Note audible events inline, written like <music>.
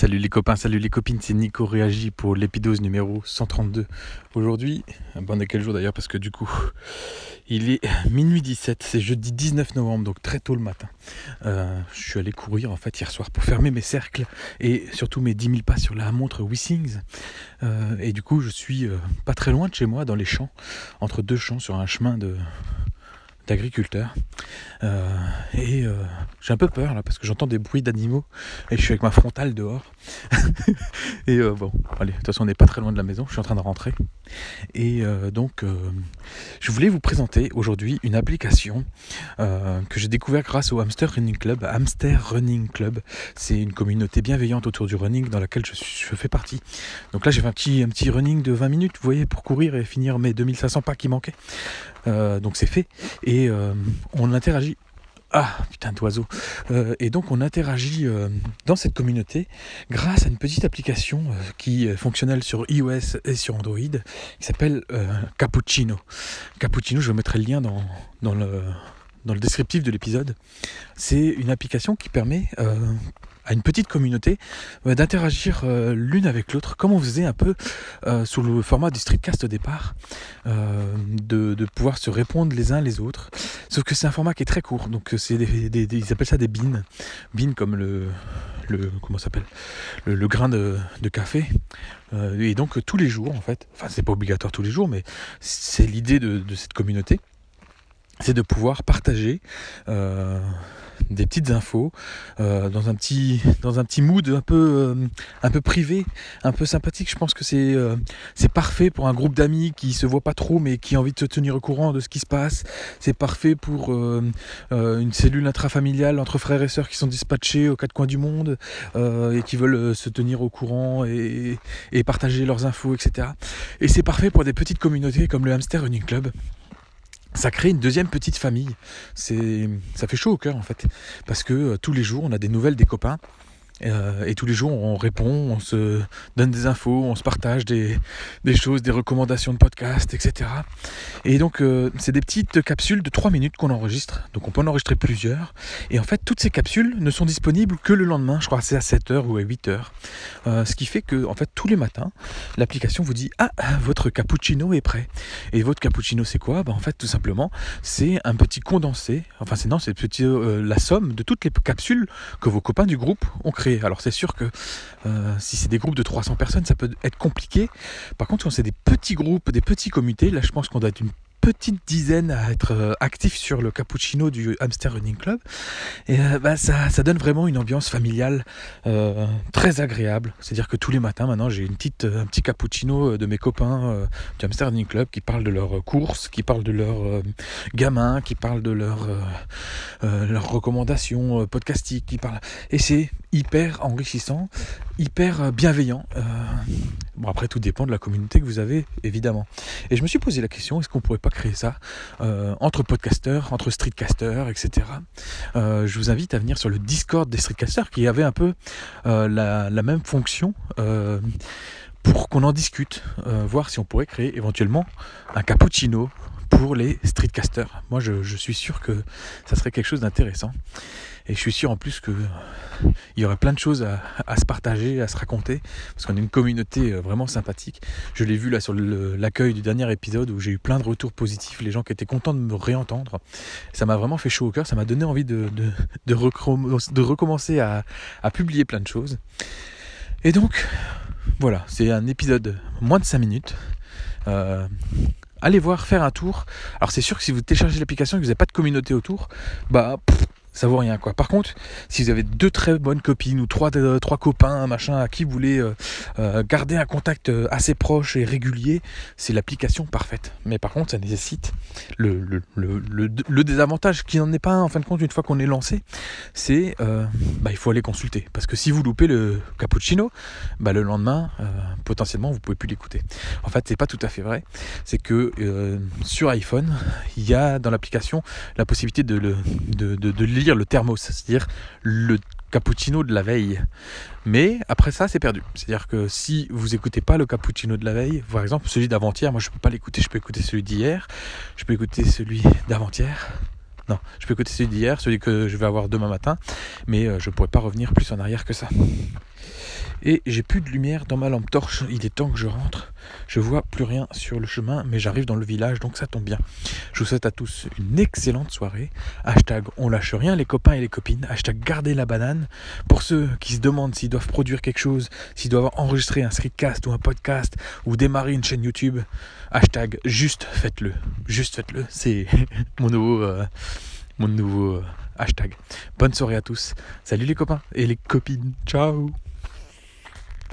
Salut les copains, salut les copines, c'est Nico Réagi pour l'épidose numéro 132. Aujourd'hui, bon, on quel jour d'ailleurs parce que du coup, il est minuit 17, c'est jeudi 19 novembre, donc très tôt le matin. Euh, je suis allé courir en fait hier soir pour fermer mes cercles et surtout mes 10 000 pas sur la montre Wissings. Euh, et du coup, je suis euh, pas très loin de chez moi, dans les champs, entre deux champs sur un chemin de d'agriculteur. et j'ai un peu peur là parce que j'entends des bruits d'animaux et je suis avec ma frontale dehors. <laughs> et euh, bon, allez, de toute façon on n'est pas très loin de la maison, je suis en train de rentrer. Et euh, donc euh, je voulais vous présenter aujourd'hui une application que j'ai découvert grâce au Hamster Running Club. Hamster Running Club, c'est une communauté bienveillante autour du running dans laquelle je, je fais partie. Donc là j'ai fait un petit, un petit running de 20 minutes, vous voyez, pour courir et finir mes 2500 pas qui manquaient. donc c'est fait. Et on interagit ah, putain d'oiseau. Euh, et donc on interagit euh, dans cette communauté grâce à une petite application euh, qui est fonctionnelle sur iOS et sur Android qui s'appelle Cappuccino. Cappuccino, je mettrai le lien dans, dans, le, dans le descriptif de l'épisode. C'est une application qui permet à une petite communauté euh, d'interagir euh, l'une avec l'autre, comme on faisait un peu euh, sous le format du streetcast au départ, de, pouvoir se répondre les uns les autres? Sauf que c'est un format qui est très court, donc c'est des, ils appellent ça des beans, beans comme le, le comment s'appelle? Le, grain de, café. et donc tous les jours en fait, enfin c'est pas obligatoire tous les jours, mais c'est l'idée de, cette communauté, c'est de pouvoir partager des petites infos euh, dans un petit dans un petit mood un peu euh, un peu privé, un peu sympathique. Je pense que c'est euh, c'est parfait pour un groupe d'amis qui se voit pas trop mais qui a envie de se tenir au courant de ce qui se passe. C'est parfait pour une cellule intrafamiliale entre frères et sœurs qui sont dispatchés aux quatre coins du monde et qui veulent se tenir au courant et, et partager leurs infos, etc. Et c'est parfait pour des petites communautés comme le Hamster Running Club ça crée une deuxième petite famille. C'est, ça fait chaud au cœur en fait, parce que euh, tous les jours on a des nouvelles des copains euh, et tous les jours, on répond, on se donne des infos, on se partage des, choses, des recommandations de podcasts, etc. Et donc, euh, c'est des petites capsules de 3 minutes qu'on enregistre. Donc, on peut en enregistrer plusieurs. Et en fait, toutes ces capsules ne sont disponibles que le lendemain. Je crois c'est à 7h ou à 8h. Euh, ce qui fait que, en fait, tous les matins, l'application vous dit Ah, votre cappuccino est prêt. Et votre cappuccino, c'est quoi? Bah, En fait, tout simplement, c'est un petit condensé. Enfin, c'est non, c'est la somme de toutes les capsules que vos copains du groupe ont créées. Alors c'est sûr que euh, si c'est des groupes de 300 personnes, ça peut être compliqué. Par contre, quand c'est des petits groupes, des petits comités, là je pense qu'on doit être une petite dizaine à être euh, actifs sur le cappuccino du Hamster Running Club. Et euh, bah, ça, ça, donne vraiment une ambiance familiale euh, très agréable. C'est-à-dire que tous les matins, maintenant, j'ai une petite, un petit cappuccino de mes copains du Hamster Running Club qui parlent de leurs courses, qui parlent de leurs gamins, qui parlent de leurs leurs recommandations podcastiques. Qui parlent... Et c'est hyper enrichissant, hyper bienveillant. Bon, après, tout dépend de la communauté que vous avez, évidemment. Et je me suis posé la question, est-ce qu'on pourrait pas créer ça euh, entre podcasters, entre streetcasters, etc. Euh, je vous invite à venir sur le Discord des streetcasters qui avait un peu euh, la, même fonction pour qu'on en discute, voir si on pourrait créer éventuellement un cappuccino pour les streetcasters. Moi, je, suis sûr que ça serait quelque chose d'intéressant. Et je suis sûr en plus qu'il y aurait plein de choses à, se partager, à se raconter, parce qu'on est une communauté euh, vraiment sympathique. Je l'ai vu là sur l'accueil du dernier épisode où j'ai eu plein de retours positifs, les gens qui étaient contents de me réentendre. Ça m'a vraiment fait chaud au cœur, ça m'a donné envie de, de, recommencer à, publier plein de choses. Et donc, voilà, c'est un épisode moins de 5 minutes. Euh, allez voir, faire un tour. Alors c'est sûr que si vous téléchargez l'application et que vous n'avez pas de communauté autour, bah ça vaut rien quoi. Par contre, si vous avez deux très bonnes copines ou trois, euh, trois copains, machin, à qui vous voulez euh, euh, garder un contact assez proche et régulier, c'est l'application parfaite. Mais par contre, ça nécessite le, le, le, le désavantage qui n'en est pas un, en fin de compte une fois qu'on est lancé, c'est bah, il faut aller consulter. Parce que si vous loupez le cappuccino, bah, le lendemain, potentiellement, vous pouvez plus l'écouter. En fait, c'est pas tout à fait vrai. C'est que sur iPhone, il y a dans l'application la possibilité de, de, de, de le thermos, c'est-à-dire le cappuccino de la veille. Mais après ça, c'est perdu. C'est-à-dire que si vous écoutez pas le cappuccino de la veille, par exemple celui d'avant-hier, moi je peux pas l'écouter, je peux écouter celui d'hier, je peux écouter celui d'avant-hier. Non, je peux écouter celui d'hier, celui que je vais avoir demain matin, mais euh, je pourrais pas revenir plus en arrière que ça. Et j'ai plus de lumière dans ma lampe torche. Il est temps que je rentre. Je vois plus rien sur le chemin, mais j'arrive dans le village, donc ça tombe bien. Je vous souhaite à tous une excellente soirée. Hashtag on lâche rien les copains et les copines. Hashtag gardez la banane. Pour ceux qui se demandent s'ils doivent produire quelque chose, s'ils doivent enregistrer un streetcast ou un podcast ou démarrer une chaîne YouTube, hashtag juste faites-le. Juste faites-le. C'est <laughs> mon nouveau, euh, mon nouveau euh, hashtag. Bonne soirée à tous. Salut les copains et les copines. Ciao